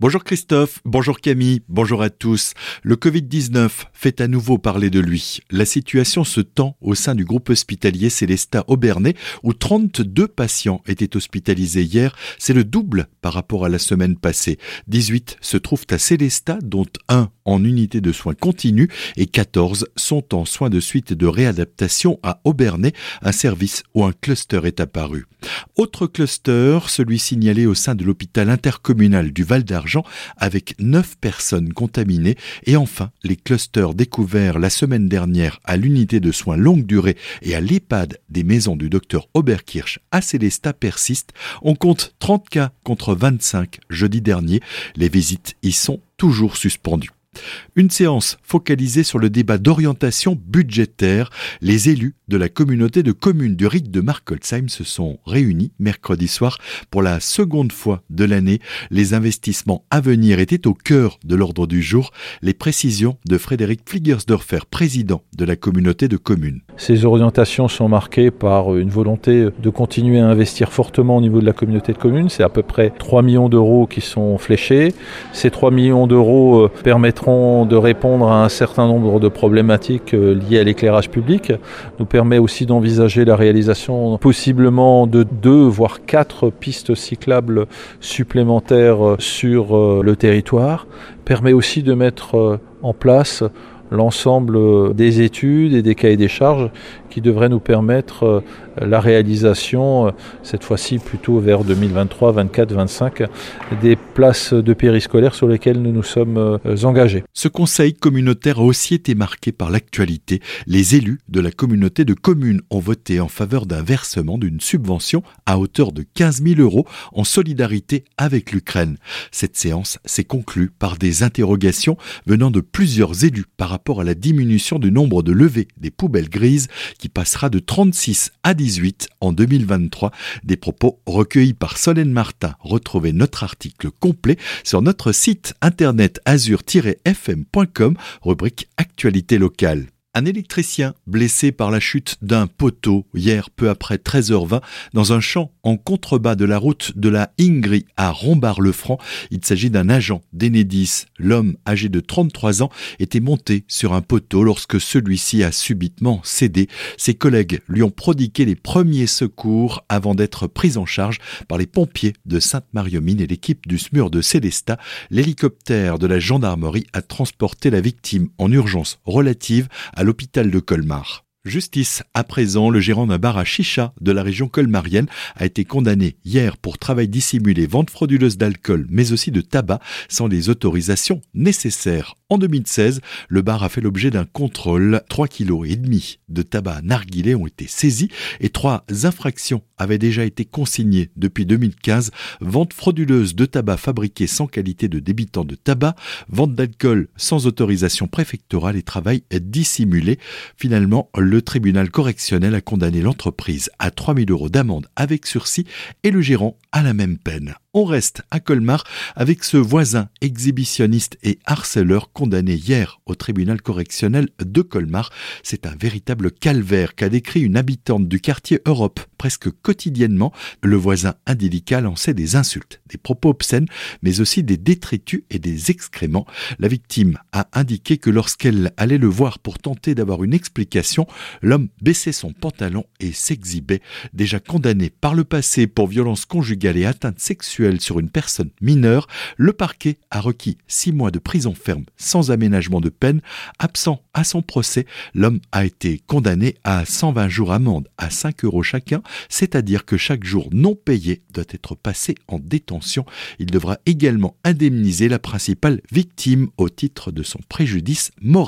Bonjour Christophe, bonjour Camille, bonjour à tous. Le Covid-19 fait à nouveau parler de lui. La situation se tend au sein du groupe hospitalier Célestat Aubernais où 32 patients étaient hospitalisés hier. C'est le double par rapport à la semaine passée. 18 se trouvent à Célestat dont un en unité de soins continus et 14 sont en soins de suite de réadaptation à Aubernais, un service où un cluster est apparu. Autre cluster, celui signalé au sein de l'hôpital intercommunal du Val d'Argent avec 9 personnes contaminées et enfin les clusters découverts la semaine dernière à l'unité de soins longue durée et à l'EHPAD des maisons du docteur Oberkirch à Célestat persistent. On compte 30 cas contre 25 jeudi dernier. Les visites y sont toujours suspendues. Une séance focalisée sur le débat d'orientation budgétaire. Les élus de la communauté de communes du rite de Markolsheim se sont réunis mercredi soir pour la seconde fois de l'année. Les investissements à venir étaient au cœur de l'ordre du jour. Les précisions de Frédéric Fliegersdorfer, président de la communauté de communes. Ces orientations sont marquées par une volonté de continuer à investir fortement au niveau de la communauté de communes. C'est à peu près 3 millions d'euros qui sont fléchés. Ces 3 millions d'euros euh, de répondre à un certain nombre de problématiques euh, liées à l'éclairage public, nous permet aussi d'envisager la réalisation possiblement de deux voire quatre pistes cyclables supplémentaires euh, sur euh, le territoire, permet aussi de mettre en place l'ensemble des études et des cahiers des charges qui devraient nous permettre la réalisation, euh, cette fois-ci plutôt vers 2023, 24, 25, des places de périscolaire sur lesquelles nous nous sommes euh, engagés. Ce conseil communautaire a aussi été marqué par l'actualité. Les élus de la communauté de communes ont voté en faveur d'un versement d'une subvention à hauteur de 15 000 euros en solidarité avec l'Ukraine. Cette séance s'est conclue par des interrogations venant de plusieurs élus par rapport à la diminution du nombre de levées des poubelles grises qui passera de 36 à 10 en 2023. Des propos recueillis par Solène Martin. Retrouvez notre article complet sur notre site internet azur-fm.com, rubrique Actualité locale. Un électricien blessé par la chute d'un poteau hier peu après 13h20 dans un champ en contrebas de la route de la Ingri à Rombard-le-Franc. Il s'agit d'un agent d'Enedis. L'homme âgé de 33 ans était monté sur un poteau lorsque celui-ci a subitement cédé. Ses collègues lui ont prodigué les premiers secours avant d'être pris en charge par les pompiers de Sainte-Marie-aux-Mines et l'équipe du SMUR de Célestat. L'hélicoptère de la gendarmerie a transporté la victime en urgence relative l'hôpital de Colmar. Justice. À présent, le gérant d'un bar à chicha de la région colmarienne a été condamné hier pour travail dissimulé, vente frauduleuse d'alcool, mais aussi de tabac sans les autorisations nécessaires. En 2016, le bar a fait l'objet d'un contrôle. 3 kg et demi de tabac narguilé ont été saisis et trois infractions avaient déjà été consignées depuis 2015. Vente frauduleuse de tabac fabriqué sans qualité de débitant de tabac, vente d'alcool sans autorisation préfectorale et travail dissimulé. Finalement, le tribunal correctionnel a condamné l'entreprise à 3000 euros d'amende avec sursis et le gérant à la même peine. On reste à Colmar avec ce voisin exhibitionniste et harceleur condamné hier au tribunal correctionnel de Colmar. C'est un véritable calvaire qu'a décrit une habitante du quartier Europe presque quotidiennement. Le voisin indélicat lançait des insultes, des propos obscènes, mais aussi des détritus et des excréments. La victime a indiqué que lorsqu'elle allait le voir pour tenter d'avoir une explication, l'homme baissait son pantalon et s'exhibait. Déjà condamné par le passé pour violence conjugale et atteinte sexuelle, sur une personne mineure, le parquet a requis six mois de prison ferme sans aménagement de peine. Absent à son procès, l'homme a été condamné à 120 jours amende à 5 euros chacun, c'est-à-dire que chaque jour non payé doit être passé en détention. Il devra également indemniser la principale victime au titre de son préjudice moral.